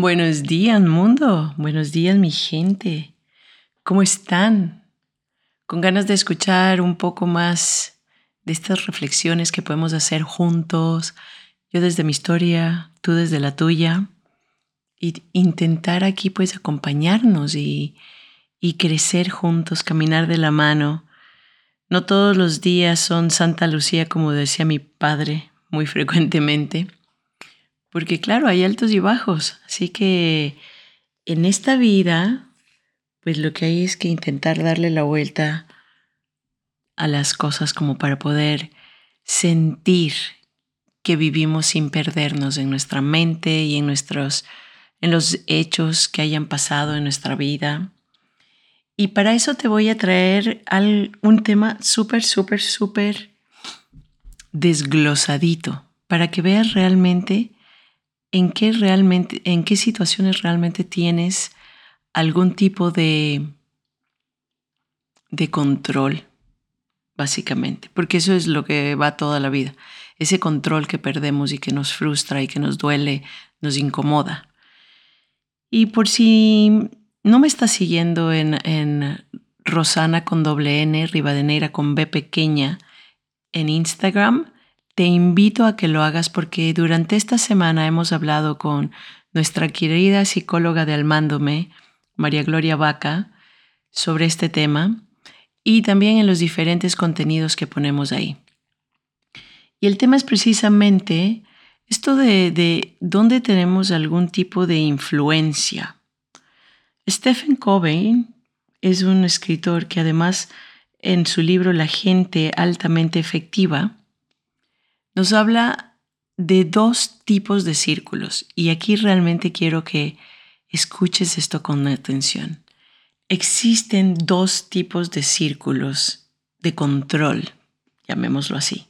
Buenos días, mundo. Buenos días, mi gente. ¿Cómo están? Con ganas de escuchar un poco más de estas reflexiones que podemos hacer juntos, yo desde mi historia, tú desde la tuya, y intentar aquí pues acompañarnos y, y crecer juntos, caminar de la mano. No todos los días son Santa Lucía, como decía mi padre muy frecuentemente porque claro, hay altos y bajos. Así que en esta vida, pues lo que hay es que intentar darle la vuelta a las cosas como para poder sentir que vivimos sin perdernos en nuestra mente y en nuestros en los hechos que hayan pasado en nuestra vida. Y para eso te voy a traer un tema súper, súper, súper desglosadito, para que veas realmente en qué realmente, en qué situaciones realmente tienes algún tipo de, de control, básicamente, porque eso es lo que va toda la vida, ese control que perdemos y que nos frustra y que nos duele, nos incomoda. Y por si no me estás siguiendo en, en Rosana con doble N, Rivadeneira con B pequeña en Instagram, te invito a que lo hagas porque durante esta semana hemos hablado con nuestra querida psicóloga de Almándome, María Gloria Vaca, sobre este tema y también en los diferentes contenidos que ponemos ahí. Y el tema es precisamente esto de, de dónde tenemos algún tipo de influencia. Stephen Covey es un escritor que además en su libro La gente altamente efectiva, nos habla de dos tipos de círculos y aquí realmente quiero que escuches esto con atención. Existen dos tipos de círculos de control, llamémoslo así.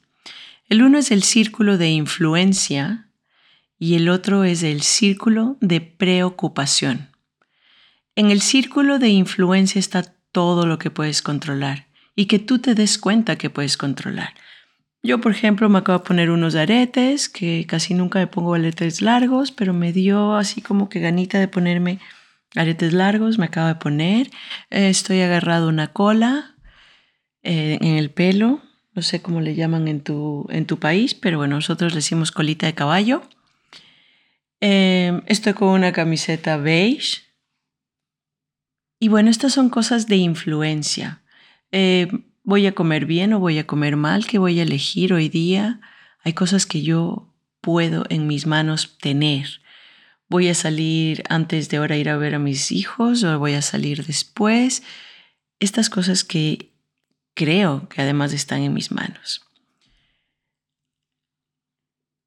El uno es el círculo de influencia y el otro es el círculo de preocupación. En el círculo de influencia está todo lo que puedes controlar y que tú te des cuenta que puedes controlar. Yo, por ejemplo, me acabo de poner unos aretes, que casi nunca me pongo aretes largos, pero me dio así como que ganita de ponerme aretes largos, me acabo de poner. Eh, estoy agarrado una cola eh, en el pelo, no sé cómo le llaman en tu, en tu país, pero bueno, nosotros le decimos colita de caballo. Eh, estoy con una camiseta beige. Y bueno, estas son cosas de influencia voy a comer bien o voy a comer mal, qué voy a elegir hoy día. Hay cosas que yo puedo en mis manos tener. Voy a salir antes de hora a ir a ver a mis hijos o voy a salir después. Estas cosas que creo que además están en mis manos.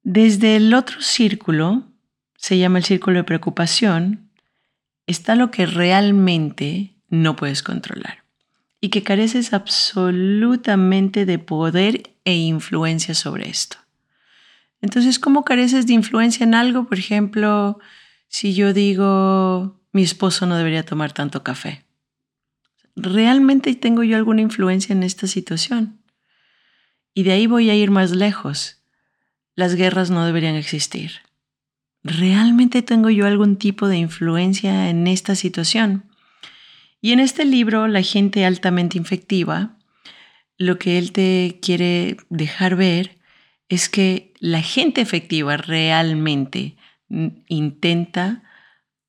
Desde el otro círculo, se llama el círculo de preocupación, está lo que realmente no puedes controlar y que careces absolutamente de poder e influencia sobre esto. Entonces, ¿cómo careces de influencia en algo? Por ejemplo, si yo digo, mi esposo no debería tomar tanto café. ¿Realmente tengo yo alguna influencia en esta situación? Y de ahí voy a ir más lejos. Las guerras no deberían existir. ¿Realmente tengo yo algún tipo de influencia en esta situación? Y en este libro, La gente altamente infectiva, lo que él te quiere dejar ver es que la gente efectiva realmente intenta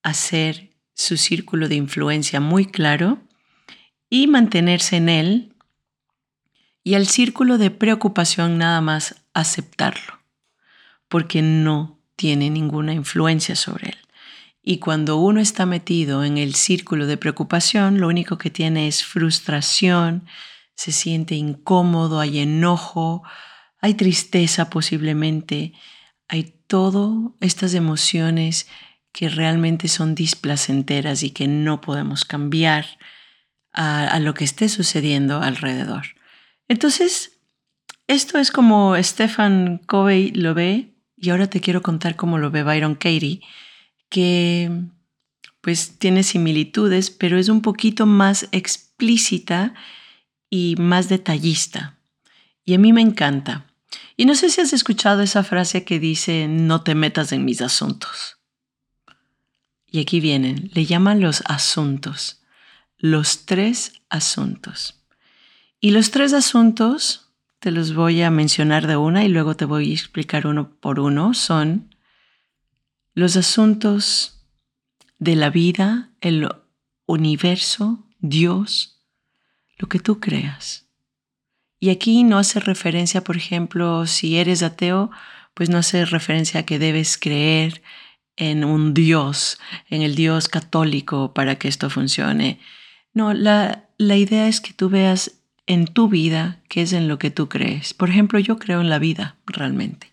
hacer su círculo de influencia muy claro y mantenerse en él y al círculo de preocupación nada más aceptarlo, porque no tiene ninguna influencia sobre él. Y cuando uno está metido en el círculo de preocupación, lo único que tiene es frustración, se siente incómodo, hay enojo, hay tristeza posiblemente, hay todas estas emociones que realmente son displacenteras y que no podemos cambiar a, a lo que esté sucediendo alrededor. Entonces, esto es como Stefan Covey lo ve y ahora te quiero contar cómo lo ve Byron Katie, que pues tiene similitudes, pero es un poquito más explícita y más detallista. Y a mí me encanta. Y no sé si has escuchado esa frase que dice, no te metas en mis asuntos. Y aquí vienen, le llaman los asuntos, los tres asuntos. Y los tres asuntos, te los voy a mencionar de una y luego te voy a explicar uno por uno, son los asuntos de la vida, el universo, Dios, lo que tú creas. Y aquí no hace referencia, por ejemplo, si eres ateo, pues no hace referencia a que debes creer en un Dios, en el Dios católico para que esto funcione. No, la, la idea es que tú veas en tu vida qué es en lo que tú crees. Por ejemplo, yo creo en la vida realmente.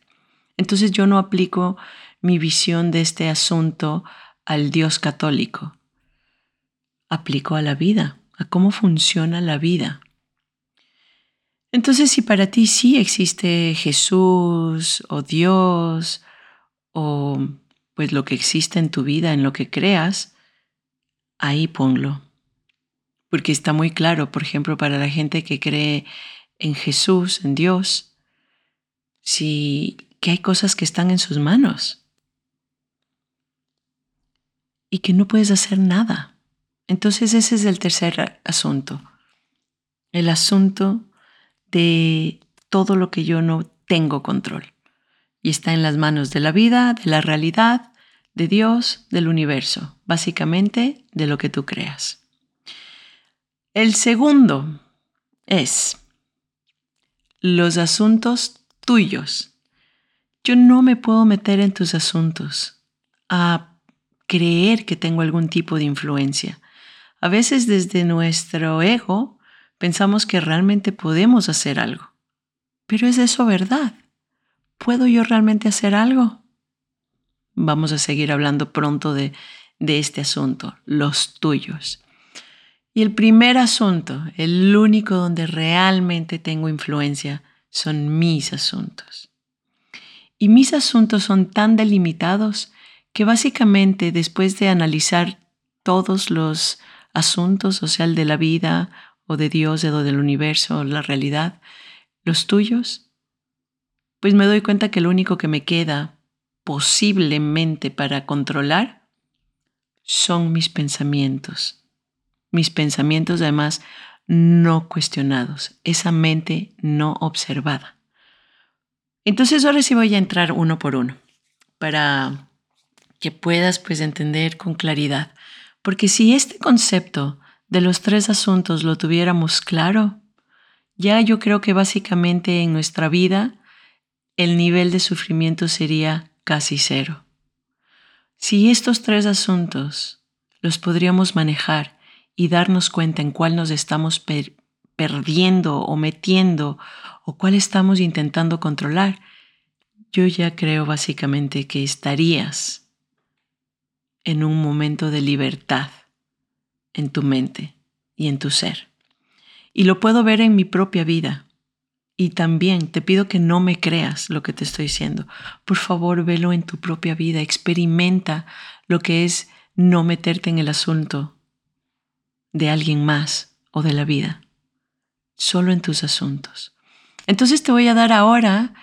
Entonces yo no aplico mi visión de este asunto al Dios católico. Aplico a la vida, a cómo funciona la vida. Entonces, si para ti sí existe Jesús o Dios o pues lo que existe en tu vida, en lo que creas, ahí ponlo. Porque está muy claro, por ejemplo, para la gente que cree en Jesús, en Dios, si que hay cosas que están en sus manos y que no puedes hacer nada. Entonces ese es el tercer asunto. El asunto de todo lo que yo no tengo control. Y está en las manos de la vida, de la realidad, de Dios, del universo, básicamente de lo que tú creas. El segundo es los asuntos tuyos. Yo no me puedo meter en tus asuntos a creer que tengo algún tipo de influencia. A veces desde nuestro ego pensamos que realmente podemos hacer algo. Pero ¿es eso verdad? ¿Puedo yo realmente hacer algo? Vamos a seguir hablando pronto de, de este asunto, los tuyos. Y el primer asunto, el único donde realmente tengo influencia, son mis asuntos. Y mis asuntos son tan delimitados que básicamente después de analizar todos los asuntos, o de la vida o de Dios o del universo, la realidad, los tuyos, pues me doy cuenta que lo único que me queda posiblemente para controlar son mis pensamientos. Mis pensamientos además no cuestionados, esa mente no observada. Entonces ahora sí voy a entrar uno por uno para que puedas pues entender con claridad. Porque si este concepto de los tres asuntos lo tuviéramos claro, ya yo creo que básicamente en nuestra vida el nivel de sufrimiento sería casi cero. Si estos tres asuntos los podríamos manejar y darnos cuenta en cuál nos estamos perdiendo o metiendo o cuál estamos intentando controlar, yo ya creo básicamente que estarías en un momento de libertad en tu mente y en tu ser. Y lo puedo ver en mi propia vida. Y también te pido que no me creas lo que te estoy diciendo. Por favor, velo en tu propia vida. Experimenta lo que es no meterte en el asunto de alguien más o de la vida. Solo en tus asuntos. Entonces te voy a dar ahora,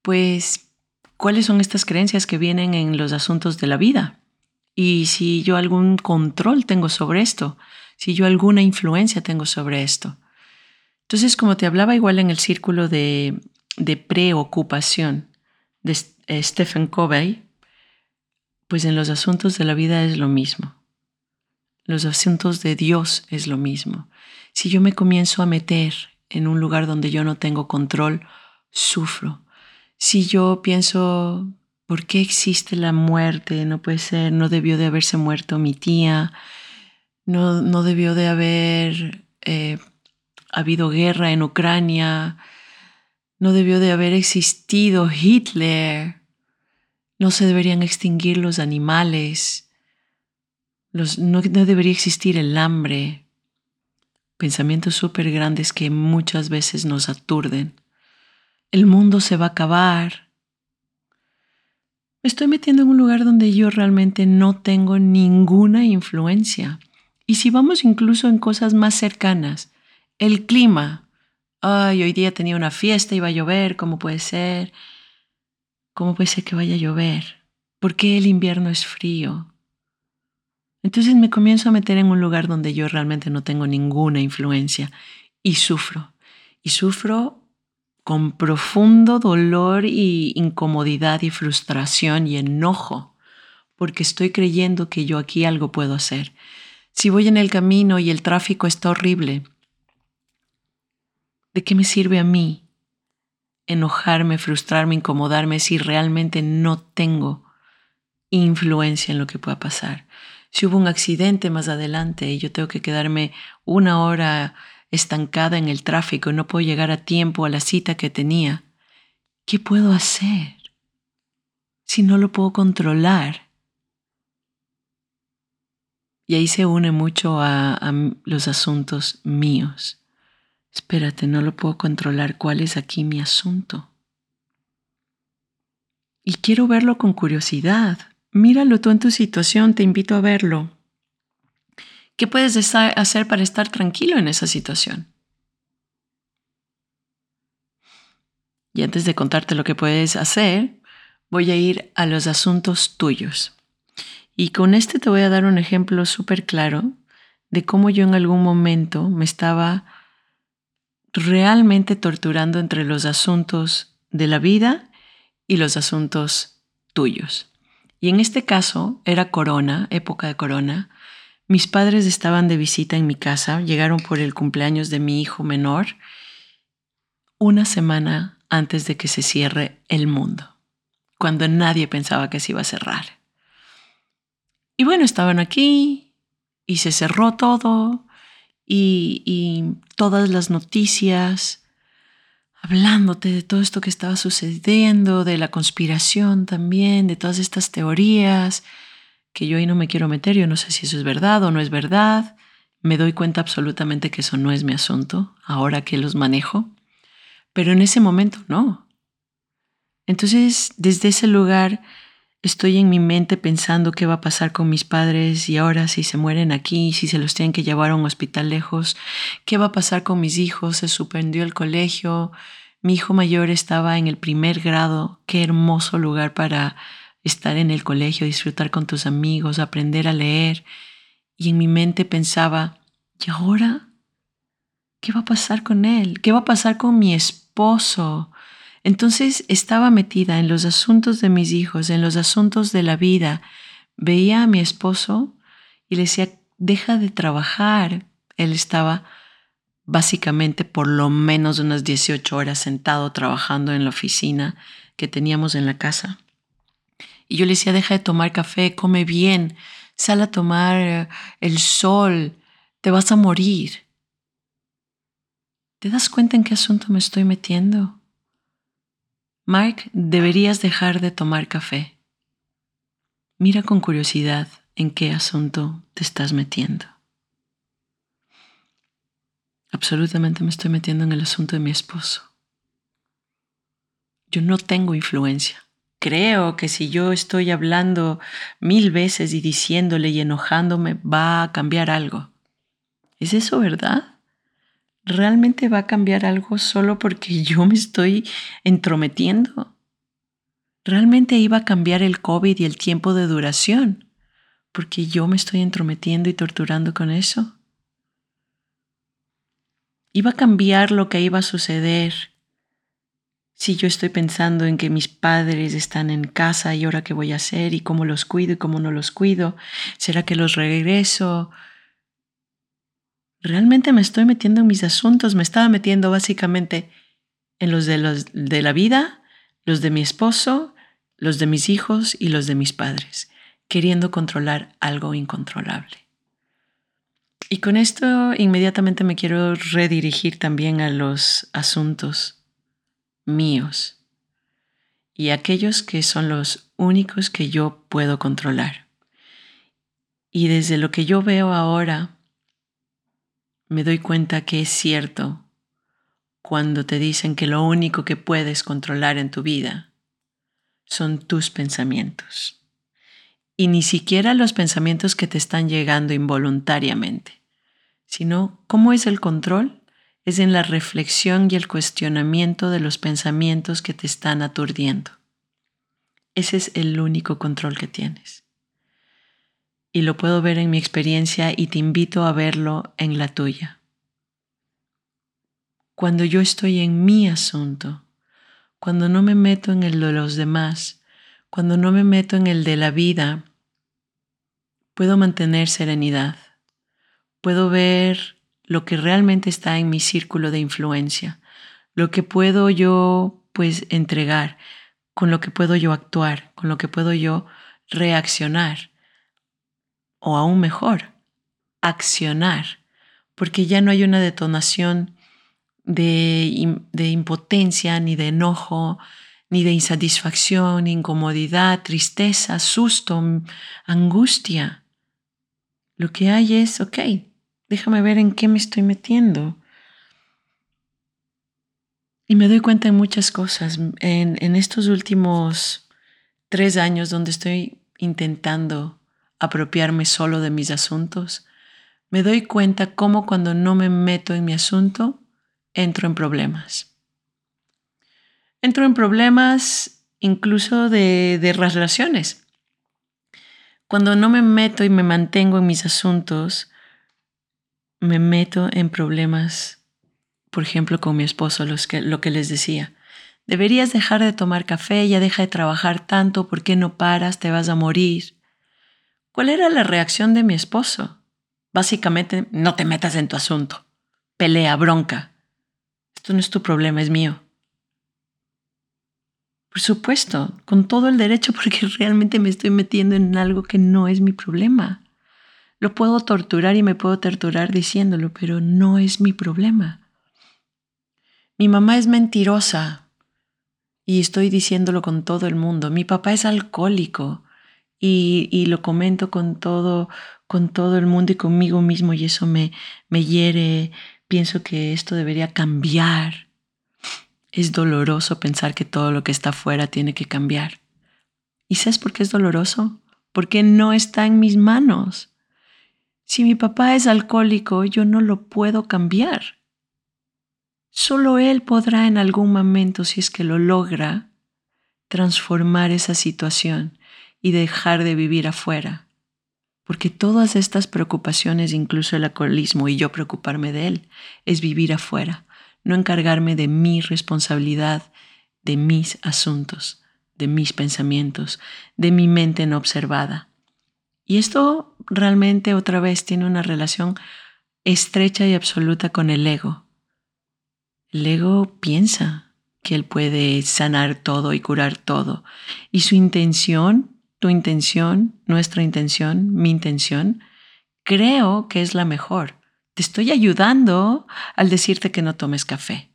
pues, cuáles son estas creencias que vienen en los asuntos de la vida y si yo algún control tengo sobre esto, si yo alguna influencia tengo sobre esto. Entonces, como te hablaba igual en el círculo de, de preocupación de eh, Stephen Covey, pues en los asuntos de la vida es lo mismo. Los asuntos de Dios es lo mismo. Si yo me comienzo a meter en un lugar donde yo no tengo control, sufro. Si yo pienso ¿Por qué existe la muerte? No puede ser, no debió de haberse muerto mi tía, no, no debió de haber eh, habido guerra en Ucrania, no debió de haber existido Hitler, no se deberían extinguir los animales, no, no debería existir el hambre, pensamientos súper grandes que muchas veces nos aturden. El mundo se va a acabar. Me estoy metiendo en un lugar donde yo realmente no tengo ninguna influencia. Y si vamos incluso en cosas más cercanas, el clima. Ay, hoy día tenía una fiesta, iba a llover, ¿cómo puede ser? ¿Cómo puede ser que vaya a llover? ¿Por qué el invierno es frío? Entonces me comienzo a meter en un lugar donde yo realmente no tengo ninguna influencia y sufro. Y sufro con profundo dolor y incomodidad y frustración y enojo, porque estoy creyendo que yo aquí algo puedo hacer. Si voy en el camino y el tráfico está horrible, ¿de qué me sirve a mí enojarme, frustrarme, incomodarme si realmente no tengo influencia en lo que pueda pasar. Si hubo un accidente más adelante y yo tengo que quedarme una hora estancada en el tráfico y no puedo llegar a tiempo a la cita que tenía, ¿qué puedo hacer si no lo puedo controlar? Y ahí se une mucho a, a los asuntos míos. Espérate, no lo puedo controlar. ¿Cuál es aquí mi asunto? Y quiero verlo con curiosidad. Míralo tú en tu situación, te invito a verlo. ¿Qué puedes hacer para estar tranquilo en esa situación? Y antes de contarte lo que puedes hacer, voy a ir a los asuntos tuyos. Y con este te voy a dar un ejemplo súper claro de cómo yo en algún momento me estaba realmente torturando entre los asuntos de la vida y los asuntos tuyos. Y en este caso era corona, época de corona. Mis padres estaban de visita en mi casa, llegaron por el cumpleaños de mi hijo menor una semana antes de que se cierre el mundo, cuando nadie pensaba que se iba a cerrar. Y bueno, estaban aquí y se cerró todo y, todas las noticias hablándote de todo esto que estaba sucediendo, de la conspiración también, de todas estas teorías, que yo ahí no me quiero meter, yo no sé si eso es verdad o no es verdad, me doy cuenta absolutamente que eso no es mi asunto, ahora que los manejo, pero en ese momento no. Entonces, desde ese lugar Estoy en mi mente pensando qué va a pasar con mis padres y ahora si se mueren aquí, si se los tienen que llevar a un hospital lejos, qué va a pasar con mis hijos, se suspendió el colegio, mi hijo mayor estaba en el primer grado, qué hermoso lugar para estar en el colegio, disfrutar con tus amigos, aprender a leer. Y en mi mente pensaba, ¿y ahora? ¿Qué va a pasar con él? ¿Qué va a pasar con mi esposo? Entonces estaba metida en los asuntos de mis hijos, en los asuntos de la vida. Veía a mi esposo y le decía, deja de trabajar. Él estaba básicamente por lo menos unas 18 horas sentado trabajando en la oficina que teníamos en la casa. Y yo le decía, deja de tomar café, come bien, sal a tomar el sol, te vas a morir. ¿Te das cuenta en qué asunto me estoy metiendo? Mark, deberías dejar de tomar café. Mira con curiosidad en qué asunto te estás metiendo. Absolutamente me estoy metiendo en el asunto de mi esposo. Yo no tengo influencia. Creo que si yo estoy hablando mil veces y diciéndole y enojándome, va a cambiar algo. ¿Es eso verdad? ¿realmente va a cambiar algo solo porque yo me estoy entrometiendo? ¿Realmente iba a cambiar el COVID y el tiempo de duración porque yo me estoy entrometiendo y torturando con eso? ¿Iba a cambiar lo que iba a suceder si yo estoy pensando en que mis padres están en casa y ahora qué voy a hacer y cómo los cuido y cómo no los cuido? ¿Será que los regreso? realmente me estoy metiendo en mis asuntos, me estaba metiendo básicamente en los de, los de la vida, los de mi esposo, los de mis hijos y los de mis padres, queriendo controlar algo incontrolable. Y con esto inmediatamente me quiero redirigir también a los asuntos míos y aquellos que son los únicos que yo puedo controlar. Y desde lo que yo veo ahora, me doy cuenta que es cierto cuando te dicen que lo único que puedes controlar en tu vida son tus pensamientos. Y ni siquiera los pensamientos que te están llegando involuntariamente, sino cómo es el control es en la reflexión y el cuestionamiento de los pensamientos que te están aturdiendo. Ese es el único control que tienes. Y lo puedo ver en mi experiencia y te invito a verlo en la tuya. Cuando yo estoy en mi asunto, cuando no me meto en el de los demás, cuando no me meto en el de la vida, puedo mantener serenidad, puedo ver lo que realmente está en mi círculo de influencia, lo que puedo yo pues entregar, con lo que puedo yo actuar, con lo que puedo yo reaccionar, o aún mejor, accionar, porque ya no hay una detonación de, de impotencia, ni de enojo, ni de insatisfacción, incomodidad, tristeza, susto, angustia. Lo que hay es, ok, Déjame ver en qué me estoy metiendo. Y me doy cuenta en muchas cosas. En, estos últimos tres años donde estoy intentando apropiarme solo de mis asuntos, me doy cuenta cómo cuando no me meto en mi asunto, entro en problemas. Entro en problemas incluso de, de relaciones. Cuando no me meto y me mantengo en mis asuntos, me meto en problemas, por ejemplo, con mi esposo, los que, lo que les decía. Deberías dejar de tomar café, ya deja de trabajar tanto, ¿por qué no paras? Te vas a morir. ¿Cuál era la reacción de mi esposo? Básicamente, no te metas en tu asunto. Pelea, bronca. Esto no es tu problema, es mío. Por supuesto, con todo el derecho porque realmente me estoy metiendo en algo que no es mi problema. Lo puedo torturar y me puedo torturar diciéndolo, pero no es mi problema. Mi mamá es mentirosa y estoy diciéndolo con todo el mundo. Mi papá es alcohólico y, lo comento con todo, con todo el mundo y conmigo mismo y eso me, me hiere. Pienso que esto debería cambiar. Es doloroso pensar que todo lo que está afuera tiene que cambiar. ¿Y sabes por qué es doloroso? Porque no está en mis manos. Si mi papá es alcohólico, yo no lo puedo cambiar. Solo él podrá en algún momento, si es que lo logra, transformar esa situación y dejar de vivir afuera. Porque todas estas preocupaciones, incluso el alcoholismo y yo preocuparme de él, es vivir afuera, no encargarme de mi responsabilidad, de mis asuntos, de mis pensamientos, de mi mente no observada. Y esto realmente otra vez tiene una relación estrecha y absoluta con el ego. El ego piensa que él puede sanar todo y curar todo. Y su intención, tu intención, nuestra intención, mi intención, creo que es la mejor. Te estoy ayudando al decirte que no tomes café.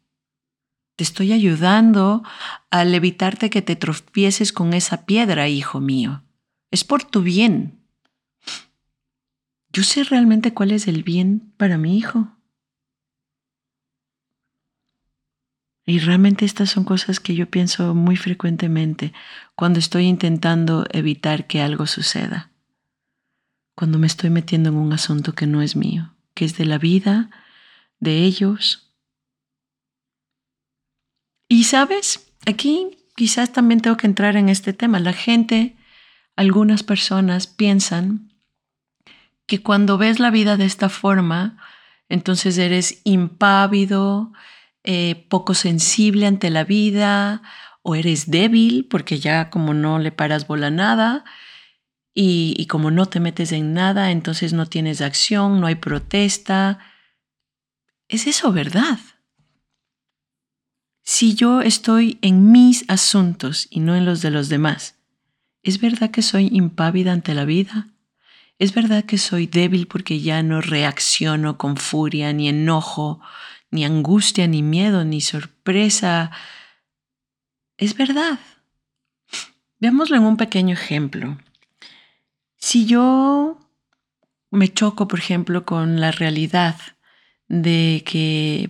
Te estoy ayudando al evitarte que te tropieces con esa piedra, hijo mío. Es por tu bien yo sé realmente cuál es el bien para mi hijo. Y realmente estas son cosas que yo pienso muy frecuentemente cuando estoy intentando evitar que algo suceda. Cuando me estoy metiendo en un asunto que no es mío, que es de la vida, de ellos. Y sabes, aquí quizás también tengo que entrar en este tema. La gente, algunas personas piensan que cuando ves la vida de esta forma, entonces eres impávido, eh, poco sensible ante la vida, o eres débil porque ya como no le paras bola nada, y como no te metes en nada, entonces no tienes acción, no hay protesta. ¿Es eso verdad? Si yo estoy en mis asuntos y no en los de los demás, ¿es verdad que soy impávida ante la vida? Es verdad que soy débil porque ya no reacciono con furia, ni enojo, ni angustia, ni miedo, ni sorpresa. Es verdad. Veámoslo en un pequeño ejemplo. Si yo me choco, por ejemplo, con la realidad de que,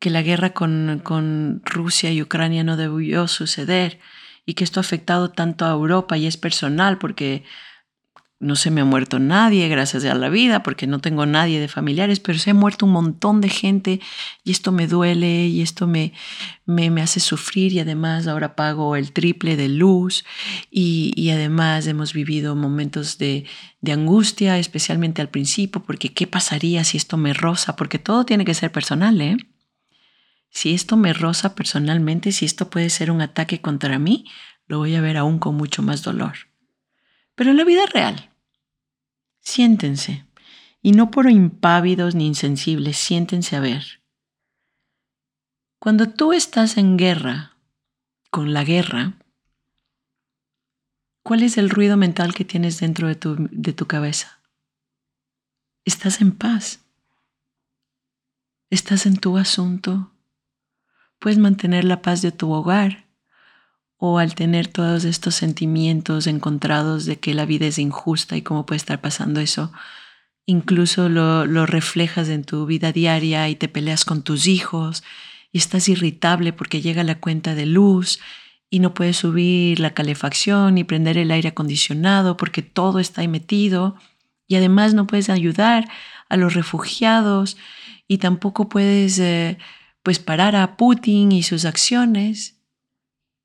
que la guerra con, con Rusia y Ucrania no debió suceder y que esto ha afectado tanto a Europa y es personal porque no se me ha muerto nadie, gracias a la vida, porque no tengo nadie de familiares, pero se ha muerto un montón de gente y esto me duele y esto me, me, hace sufrir y además ahora pago el triple de luz y, además hemos vivido momentos de, de angustia, especialmente al principio, porque ¿qué pasaría si esto me roza? Porque todo tiene que ser personal, ¿eh? Si esto me roza personalmente, si esto puede ser un ataque contra mí, lo voy a ver aún con mucho más dolor. Pero en la vida real, Siéntense, y no por impávidos ni insensibles, siéntense a ver. Cuando tú estás en guerra, con la guerra, ¿cuál es el ruido mental que tienes dentro de tu, de tu cabeza? Estás en paz. Estás en tu asunto. Puedes mantener la paz de tu hogar o al tener todos estos sentimientos encontrados de que la vida es injusta y cómo puede estar pasando eso, incluso lo, lo, reflejas en tu vida diaria y te peleas con tus hijos y estás irritable porque llega la cuenta de luz y no puedes subir la calefacción y prender el aire acondicionado porque todo está ahí metido y además no puedes ayudar a los refugiados y tampoco puedes eh, pues parar a Putin y sus acciones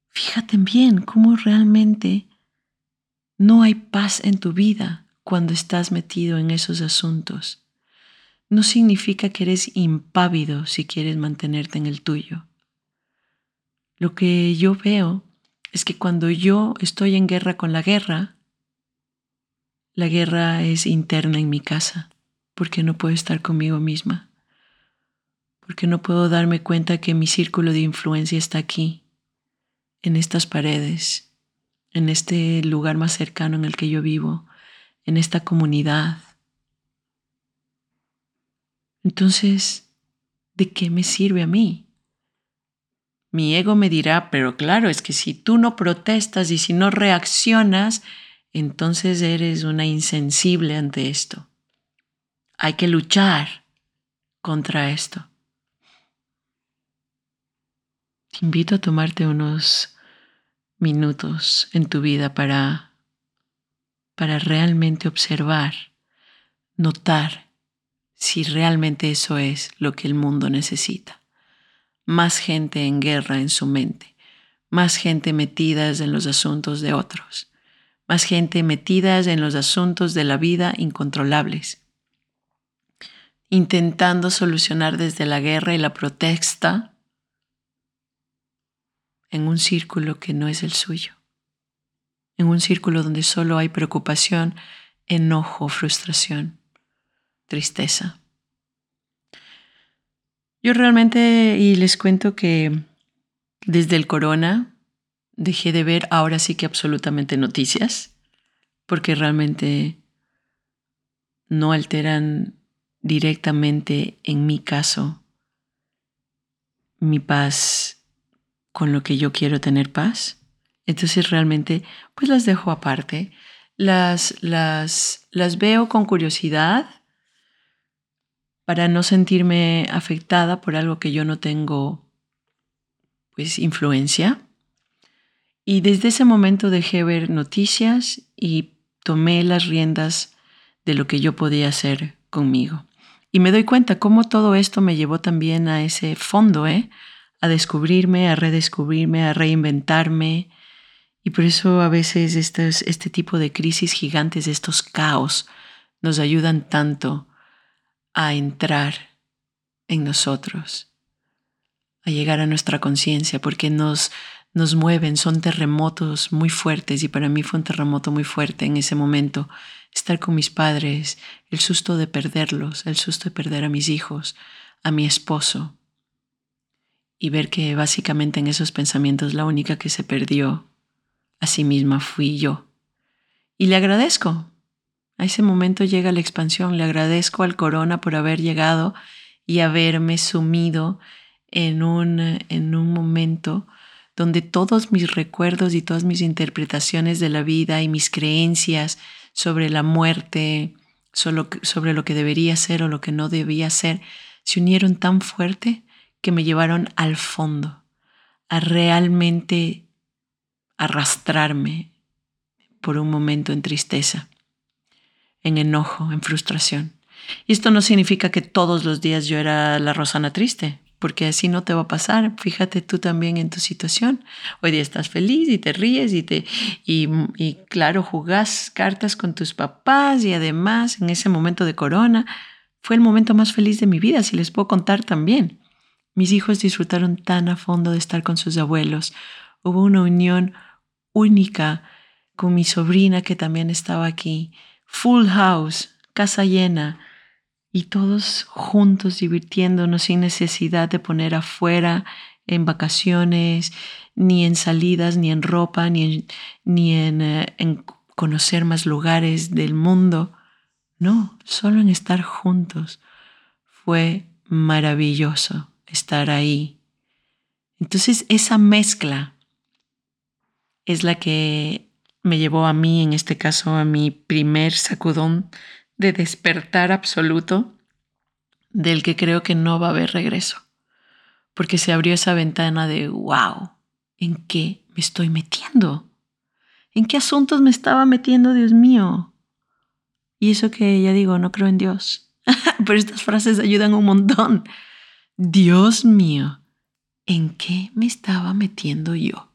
Fíjate bien cómo realmente no hay paz en tu vida cuando estás metido en esos asuntos. No significa que eres impávido si quieres mantenerte en el tuyo. Lo que yo veo es que cuando yo estoy en guerra con la guerra, la guerra es interna en mi casa, porque no puedo estar conmigo misma, porque no puedo darme cuenta que mi círculo de influencia está aquí en estas paredes, en este lugar más cercano en el que yo vivo, en esta comunidad. Entonces, ¿de qué me sirve a mí? Mi ego me dirá, pero claro, es que si tú no protestas y si no reaccionas, entonces eres una insensible ante esto. Hay que luchar contra esto. Te invito a tomarte unos minutos en tu vida para, para realmente observar, notar si realmente eso es lo que el mundo necesita. Más gente en guerra en su mente, más gente metidas en los asuntos de otros, más gente metidas en los asuntos de la vida incontrolables, intentando solucionar desde la guerra y la protesta en un círculo que no es el suyo, en un círculo donde solo hay preocupación, enojo, frustración, tristeza. Yo realmente, y les cuento que desde el corona dejé de ver ahora sí que absolutamente noticias, porque realmente no alteran directamente, en mi caso, mi paz con lo que yo quiero tener paz. Entonces realmente pues las dejo aparte, las, las, las veo con curiosidad para no sentirme afectada por algo que yo no tengo pues influencia. Y desde ese momento dejé ver noticias y tomé las riendas de lo que yo podía hacer conmigo. Y me doy cuenta cómo todo esto me llevó también a ese fondo, ¿eh? A descubrirme, a redescubrirme, a reinventarme. Y por eso a veces este tipo de crisis gigantes, estos caos, nos ayudan tanto a entrar en nosotros, a llegar a nuestra conciencia, porque nos, nos mueven, son terremotos muy fuertes y para mí fue un terremoto muy fuerte en ese momento estar con mis padres, el susto de perderlos, el susto de perder a mis hijos, a mi esposo, y ver que básicamente en esos pensamientos la única que se perdió a sí misma fui yo. Y le agradezco. A ese momento llega la expansión. Le agradezco al corona por haber llegado y haberme sumido en un, en un momento donde todos mis recuerdos y todas mis interpretaciones de la vida y mis creencias sobre la muerte, sobre lo que debería ser o lo que no debía ser, se unieron tan fuerte que me llevaron al fondo, a realmente arrastrarme por un momento en tristeza, en enojo, en frustración. Y esto no significa que todos los días yo era la Rosana triste, porque así no te va a pasar. Fíjate tú también en tu situación. Hoy día estás feliz y te ríes y, te, y, claro, jugás cartas con tus papás y además en ese momento de corona fue el momento más feliz de mi vida, si les puedo contar también. Mis hijos disfrutaron tan a fondo de estar con sus abuelos. Hubo una unión única con mi sobrina que también estaba aquí. Full house, casa llena y todos juntos divirtiéndonos sin necesidad de poner afuera en vacaciones, ni en salidas, ni en ropa, ni en, ni en, eh, conocer más lugares del mundo. No, solo en estar juntos. Fue maravilloso estar ahí. Entonces esa mezcla es la que me llevó a mí, en este caso, a mi primer sacudón de despertar absoluto del que creo que no va a haber regreso. Porque se abrió esa ventana de, wow, ¿en qué me estoy metiendo? ¿En qué asuntos me estaba metiendo, Dios mío? Y eso que ya digo, no creo en Dios. Pero estas frases ayudan un montón. Dios mío, ¿en qué me estaba metiendo yo?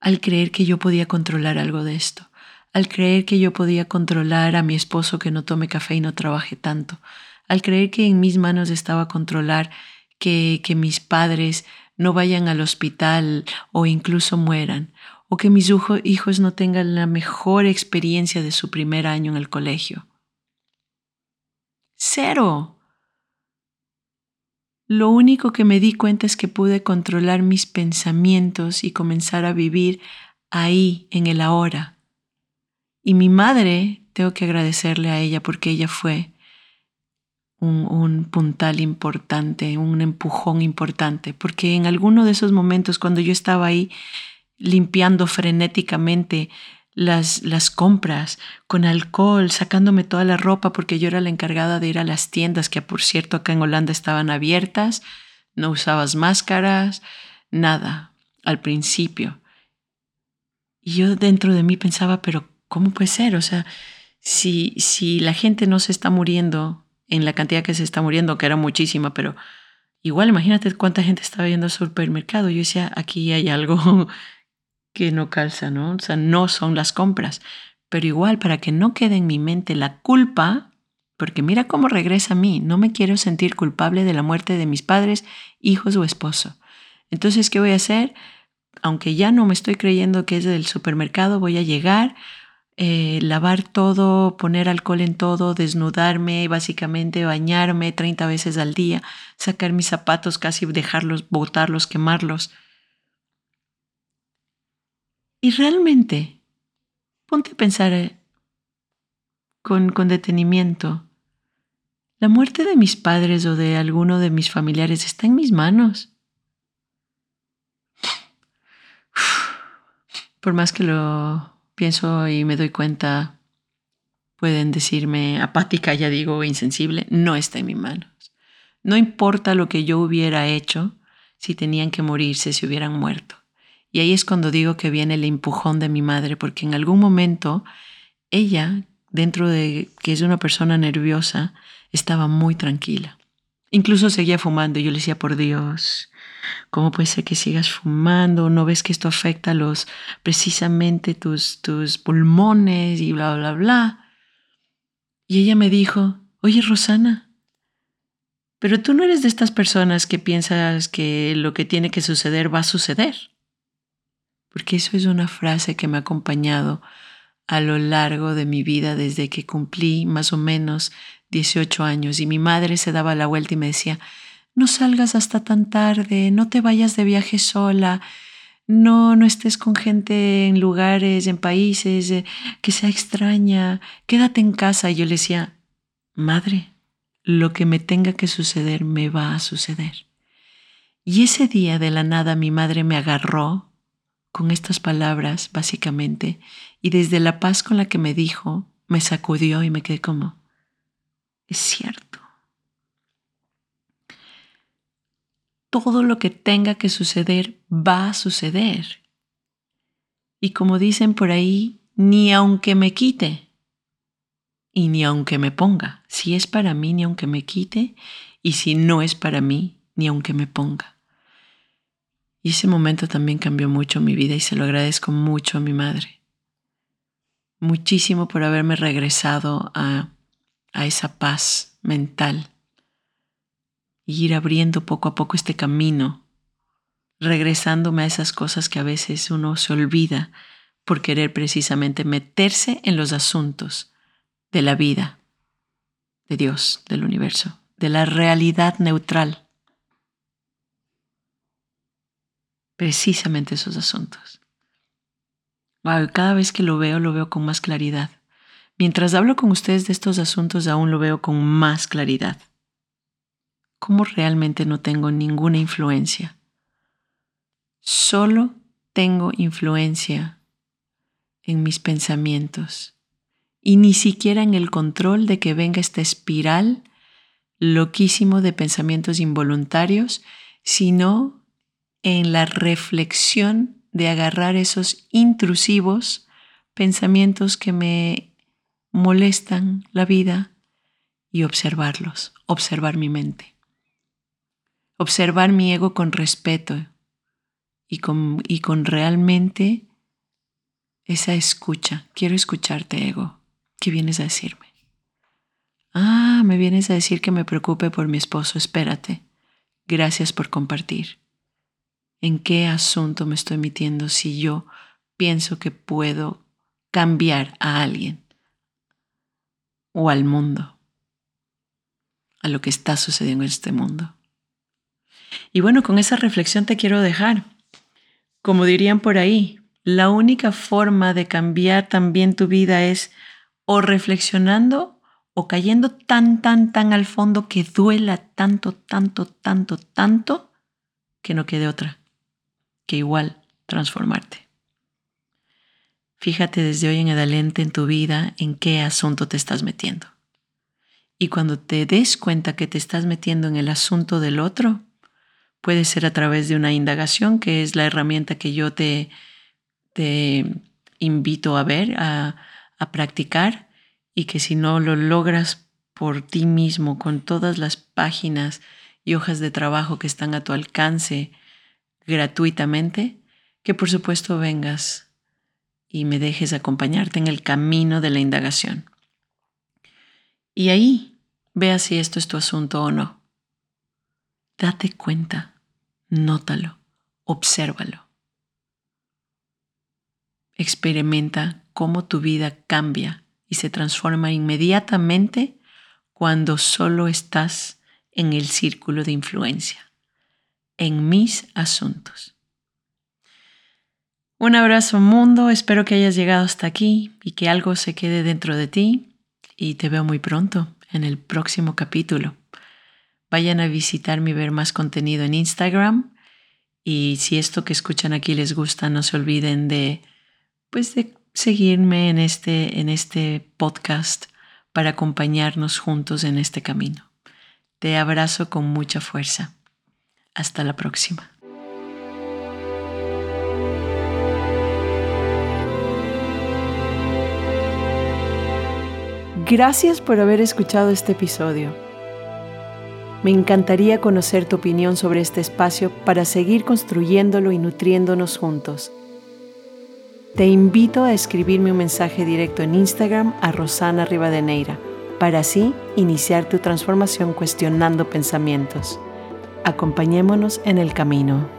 Al creer que yo podía controlar algo de esto al creer que yo podía controlar a mi esposo que no tome café y no trabaje tanto, al creer que en mis manos estaba controlar que, que mis padres no vayan al hospital o incluso mueran, o que mis hijos no tengan la mejor experiencia de su primer año en el colegio. Cero. Lo único que me di cuenta es que pude controlar mis pensamientos y comenzar a vivir ahí, en el ahora, y mi madre, tengo que agradecerle a ella porque ella fue un, puntal importante, un empujón importante, porque en alguno de esos momentos cuando yo estaba ahí limpiando frenéticamente las, las compras con alcohol, sacándome toda la ropa porque yo era la encargada de ir a las tiendas que por cierto acá en Holanda estaban abiertas, no usabas máscaras, nada al principio. Y yo dentro de mí pensaba, pero ¿cómo puede ser? O sea, si, si la gente no se está muriendo en la cantidad que se está muriendo, que era muchísima, pero igual imagínate cuánta gente estaba yendo al supermercado. Yo decía, aquí hay algo que no calza, ¿no? O sea, no son las compras. Pero igual, para que no quede en mi mente la culpa, porque mira cómo regresa a mí, no me quiero sentir culpable de la muerte de mis padres, hijos o esposo. Entonces, ¿qué voy a hacer? Aunque ya no me estoy creyendo que es del supermercado, voy a llegar, eh, lavar todo, poner alcohol en todo, desnudarme, básicamente bañarme 30 veces al día, sacar mis zapatos, casi dejarlos, botarlos, quemarlos. Y realmente, ponte a pensar eh, con, con detenimiento. La muerte de mis padres o de alguno de mis familiares está en mis manos. Por más que lo pienso y me doy cuenta, pueden decirme apática, ya digo, insensible, no está en mis manos. No importa lo que yo hubiera hecho, si tenían que morirse, si hubieran muerto. Y ahí es cuando digo que viene el empujón de mi madre, porque en algún momento ella, dentro de que es una persona nerviosa, estaba muy tranquila. Incluso seguía fumando y yo le decía, por Dios, ¿Cómo puede ser que sigas fumando? ¿No ves que esto afecta los, precisamente tus, tus pulmones y bla, bla, bla? Y ella me dijo, oye Rosana, pero tú no eres de estas personas que piensas que lo que tiene que suceder va a suceder. Porque eso es una frase que me ha acompañado a lo largo de mi vida desde que cumplí más o menos 18 años y mi madre se daba la vuelta y me decía, no salgas hasta tan tarde, no te vayas de viaje sola, no, no estés con gente en lugares, en países eh, que sea extraña, quédate en casa. Y yo le decía, madre, lo que me tenga que suceder me va a suceder. Y ese día de la nada mi madre me agarró con estas palabras, básicamente, y desde la paz con la que me dijo, me sacudió y me quedé como, es cierto. Todo lo que tenga que suceder va a suceder. Y como dicen por ahí, ni aunque me quite y ni aunque me ponga. Si es para mí, ni aunque me quite y si no es para mí, ni aunque me ponga. Y ese momento también cambió mucho mi vida y se lo agradezco mucho a mi madre. Muchísimo por haberme regresado a, a esa paz mental y ir abriendo poco a poco este camino, regresándome a esas cosas que a veces uno se olvida por querer precisamente meterse en los asuntos de la vida, de Dios, del universo, de la realidad neutral. Precisamente esos asuntos. cada vez que lo veo, lo veo con más claridad. Mientras hablo con ustedes de estos asuntos, aún lo veo con más claridad. ¿Cómo realmente no tengo ninguna influencia? Solo tengo influencia en mis pensamientos y ni siquiera en el control de que venga esta espiral loquísimo de pensamientos involuntarios, sino en la reflexión de agarrar esos intrusivos pensamientos que me molestan la vida y observarlos, observar mi mente, observar mi ego con respeto y con, y con realmente esa escucha. Quiero escucharte, ego. ¿Qué vienes a decirme? Ah, me vienes a decir que me preocupe por mi esposo. Espérate. Gracias por compartir en qué asunto me estoy metiendo si yo pienso que puedo cambiar a alguien o al mundo, a lo que está sucediendo en este mundo. Y bueno, con esa reflexión te quiero dejar. Como dirían por ahí, la única forma de cambiar también tu vida es o reflexionando o cayendo tan, tan, tan al fondo que duela tanto, tanto, tanto, tanto, que no quede otra que igual transformarte. Fíjate desde hoy en adelante en tu vida en qué asunto te estás metiendo. Y cuando te des cuenta que te estás metiendo en el asunto del otro, puede ser a través de una indagación, que es la herramienta que yo te, invito a ver, a practicar, y que si no lo logras por ti mismo, con todas las páginas y hojas de trabajo que están a tu alcance, gratuitamente, que por supuesto vengas y me dejes acompañarte en el camino de la indagación. Y ahí vea si esto es tu asunto o no. Date cuenta, nótalo, obsérvalo. Experimenta cómo tu vida cambia y se transforma inmediatamente cuando solo estás en el círculo de influencia en mis asuntos. Un abrazo mundo, espero que hayas llegado hasta aquí y que algo se quede dentro de ti y te veo muy pronto en el próximo capítulo. Vayan a visitarme y ver más contenido en Instagram y si esto que escuchan aquí les gusta, no se olviden de pues de seguirme en este en este podcast para acompañarnos juntos en este camino. Te abrazo con mucha fuerza. Hasta la próxima. Gracias por haber escuchado este episodio. Me encantaría conocer tu opinión sobre este espacio para seguir construyéndolo y nutriéndonos juntos. Te invito a escribirme un mensaje directo en Instagram a Rosana Rivadeneira para así iniciar tu transformación cuestionando pensamientos. Acompañémonos en el camino.